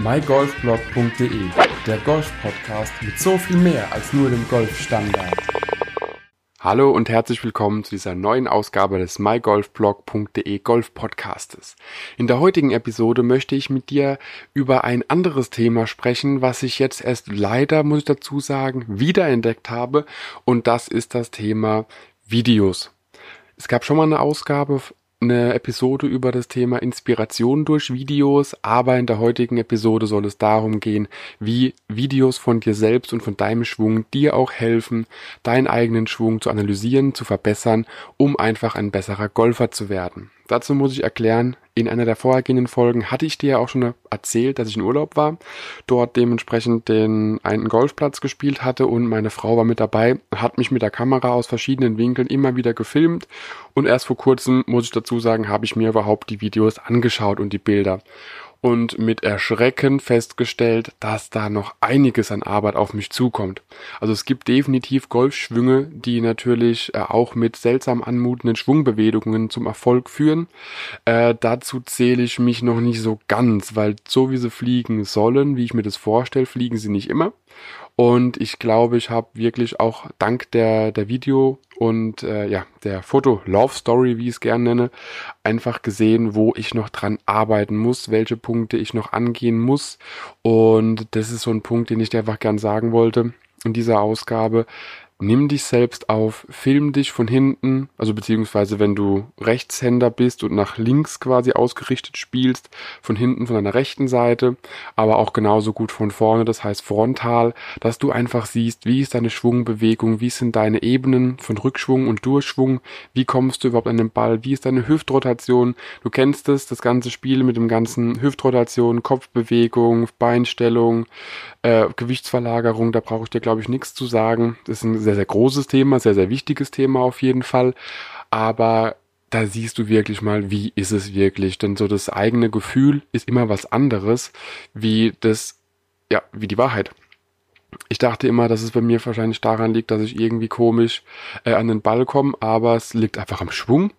mygolfblog.de, der Golf-Podcast mit so viel mehr als nur dem Golfstandard. Hallo und herzlich willkommen zu dieser neuen Ausgabe des mygolfblog.de Golf Podcastes. In der heutigen Episode möchte ich mit dir über ein anderes Thema sprechen, was ich jetzt erst leider, muss ich dazu sagen, wiederentdeckt habe und das ist das Thema Videos. Es gab schon mal eine Ausgabe eine Episode über das Thema Inspiration durch Videos, aber in der heutigen Episode soll es darum gehen, wie Videos von dir selbst und von deinem Schwung dir auch helfen, deinen eigenen Schwung zu analysieren, zu verbessern, um einfach ein besserer Golfer zu werden. Dazu muss ich erklären, in einer der vorhergehenden Folgen hatte ich dir ja auch schon erzählt, dass ich in Urlaub war, dort dementsprechend den einen Golfplatz gespielt hatte und meine Frau war mit dabei, hat mich mit der Kamera aus verschiedenen Winkeln immer wieder gefilmt und erst vor kurzem, muss ich dazu sagen, habe ich mir überhaupt die Videos angeschaut und die Bilder und mit Erschrecken festgestellt, dass da noch einiges an Arbeit auf mich zukommt. Also es gibt definitiv Golfschwünge, die natürlich äh, auch mit seltsam anmutenden Schwungbewegungen zum Erfolg führen. Äh, dazu zähle ich mich noch nicht so ganz, weil so wie sie fliegen sollen, wie ich mir das vorstelle, fliegen sie nicht immer. Und ich glaube, ich habe wirklich auch dank der, der Video und äh, ja, der Foto-Love-Story, wie ich es gerne nenne, einfach gesehen, wo ich noch dran arbeiten muss, welche Punkte ich noch angehen muss. Und das ist so ein Punkt, den ich dir einfach gern sagen wollte in dieser Ausgabe nimm dich selbst auf, film dich von hinten, also beziehungsweise wenn du Rechtshänder bist und nach links quasi ausgerichtet spielst, von hinten von deiner rechten Seite, aber auch genauso gut von vorne, das heißt frontal, dass du einfach siehst, wie ist deine Schwungbewegung, wie sind deine Ebenen von Rückschwung und Durchschwung, wie kommst du überhaupt an den Ball, wie ist deine Hüftrotation, du kennst es, das ganze Spiel mit dem ganzen Hüftrotation, Kopfbewegung, Beinstellung, äh, Gewichtsverlagerung, da brauche ich dir glaube ich nichts zu sagen, das ist ein sehr, sehr großes Thema, sehr, sehr wichtiges Thema auf jeden Fall. Aber da siehst du wirklich mal, wie ist es wirklich. Denn so das eigene Gefühl ist immer was anderes, wie das, ja, wie die Wahrheit. Ich dachte immer, dass es bei mir wahrscheinlich daran liegt, dass ich irgendwie komisch äh, an den Ball komme, aber es liegt einfach am Schwung.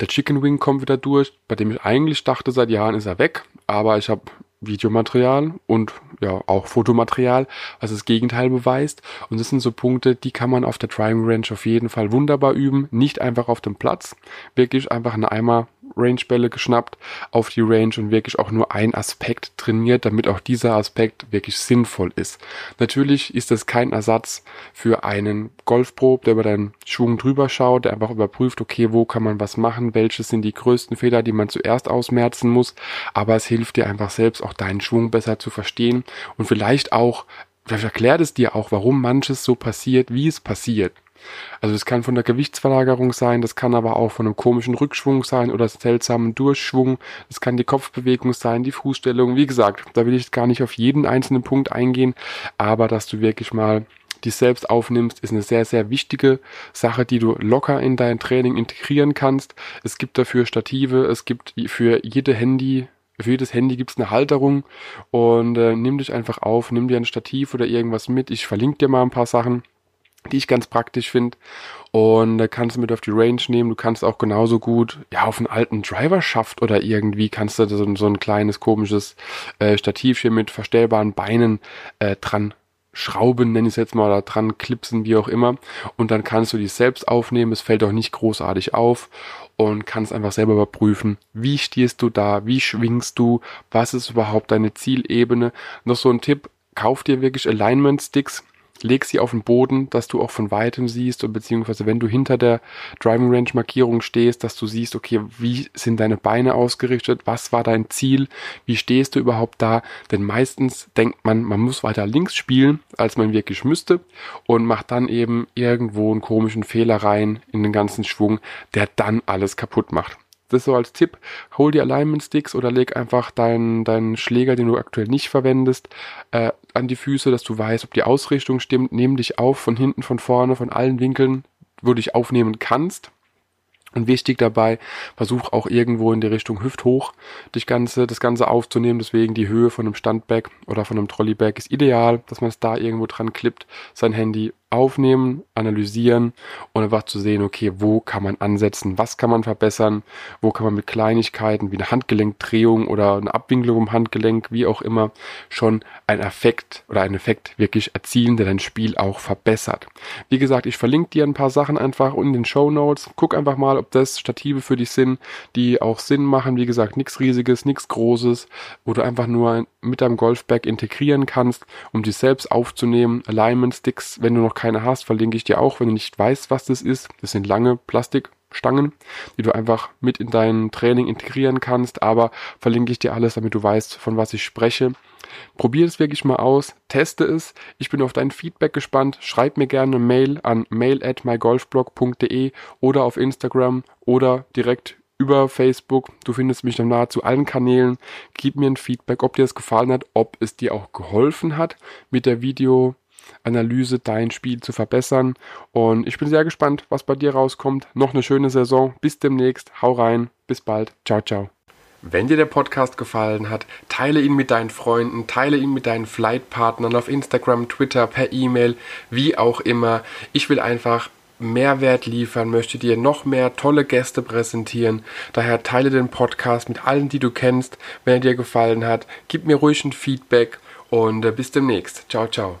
Der Chicken Wing kommt wieder durch, bei dem ich eigentlich dachte, seit Jahren ist er weg, aber ich habe Videomaterial und ja auch Fotomaterial, was das Gegenteil beweist. Und das sind so Punkte, die kann man auf der Driving Range auf jeden Fall wunderbar üben. Nicht einfach auf dem Platz, wirklich einfach eine Eimer Range-Bälle geschnappt auf die Range und wirklich auch nur ein Aspekt trainiert, damit auch dieser Aspekt wirklich sinnvoll ist. Natürlich ist das kein Ersatz für einen Golfprob, der über deinen Schwung drüber schaut, der einfach überprüft, okay, wo kann man was machen, welche sind die größten Fehler, die man zuerst ausmerzen muss, aber es hilft dir einfach selbst auch deinen Schwung besser zu verstehen und vielleicht auch, vielleicht erklärt es dir auch, warum manches so passiert, wie es passiert. Also es kann von der Gewichtsverlagerung sein, das kann aber auch von einem komischen Rückschwung sein oder seltsamen Durchschwung. Das kann die Kopfbewegung sein, die Fußstellung. Wie gesagt, da will ich gar nicht auf jeden einzelnen Punkt eingehen, aber dass du wirklich mal die selbst aufnimmst, ist eine sehr, sehr wichtige Sache, die du locker in dein Training integrieren kannst. Es gibt dafür Stative, es gibt für jede Handy, für jedes Handy gibt es eine Halterung und äh, nimm dich einfach auf, nimm dir ein Stativ oder irgendwas mit. Ich verlinke dir mal ein paar Sachen die ich ganz praktisch finde. Und da kannst du mit auf die Range nehmen. Du kannst auch genauso gut, ja, auf einen alten Driver-Schaft oder irgendwie kannst du so, so ein kleines komisches äh, Stativchen mit verstellbaren Beinen äh, dran schrauben, nenne ich es jetzt mal, oder dran klipsen, wie auch immer. Und dann kannst du die selbst aufnehmen. Es fällt auch nicht großartig auf und kannst einfach selber überprüfen, wie stehst du da, wie schwingst du, was ist überhaupt deine Zielebene. Noch so ein Tipp, kauf dir wirklich Alignment Sticks leg sie auf den Boden, dass du auch von weitem siehst beziehungsweise wenn du hinter der Driving Range Markierung stehst, dass du siehst, okay, wie sind deine Beine ausgerichtet, was war dein Ziel, wie stehst du überhaupt da, denn meistens denkt man, man muss weiter links spielen, als man wirklich müsste und macht dann eben irgendwo einen komischen Fehler rein in den ganzen Schwung, der dann alles kaputt macht. Das so als Tipp. Hol die Alignment Sticks oder leg einfach deinen, deinen Schläger, den du aktuell nicht verwendest, äh, an die Füße, dass du weißt, ob die Ausrichtung stimmt. Nimm dich auf von hinten, von vorne, von allen Winkeln, wo du dich aufnehmen kannst. Und wichtig dabei, versuch auch irgendwo in die Richtung hüfthoch dich ganze, das Ganze aufzunehmen. Deswegen die Höhe von einem Standbag oder von einem Trolleybag ist ideal, dass man es da irgendwo dran klippt, sein Handy aufnehmen, analysieren und einfach zu sehen, okay, wo kann man ansetzen, was kann man verbessern, wo kann man mit Kleinigkeiten wie eine Handgelenkdrehung oder eine Abwinklung im Handgelenk, wie auch immer, schon einen Effekt oder einen Effekt wirklich erzielen, der dein Spiel auch verbessert. Wie gesagt, ich verlinke dir ein paar Sachen einfach in den Show Notes. Guck einfach mal, ob das Stative für dich sind, die auch Sinn machen. Wie gesagt, nichts Riesiges, nichts Großes, wo du einfach nur mit deinem Golfbag integrieren kannst, um dich selbst aufzunehmen. Alignment Sticks, wenn du noch keine hast, verlinke ich dir auch, wenn du nicht weißt, was das ist. Das sind lange Plastikstangen, die du einfach mit in dein Training integrieren kannst, aber verlinke ich dir alles, damit du weißt, von was ich spreche. Probier es wirklich mal aus, teste es. Ich bin auf dein Feedback gespannt. Schreib mir gerne eine Mail an mail at mygolfblog.de oder auf Instagram oder direkt über Facebook. Du findest mich dann nahezu allen Kanälen. Gib mir ein Feedback, ob dir das gefallen hat, ob es dir auch geholfen hat, mit der Videoanalyse dein Spiel zu verbessern. Und ich bin sehr gespannt, was bei dir rauskommt. Noch eine schöne Saison. Bis demnächst. Hau rein. Bis bald. Ciao, ciao. Wenn dir der Podcast gefallen hat, teile ihn mit deinen Freunden, teile ihn mit deinen Flightpartnern auf Instagram, Twitter, per E-Mail, wie auch immer. Ich will einfach Mehrwert liefern, möchte dir noch mehr tolle Gäste präsentieren. Daher teile den Podcast mit allen, die du kennst. Wenn er dir gefallen hat, gib mir ruhig ein Feedback und äh, bis demnächst. Ciao, ciao.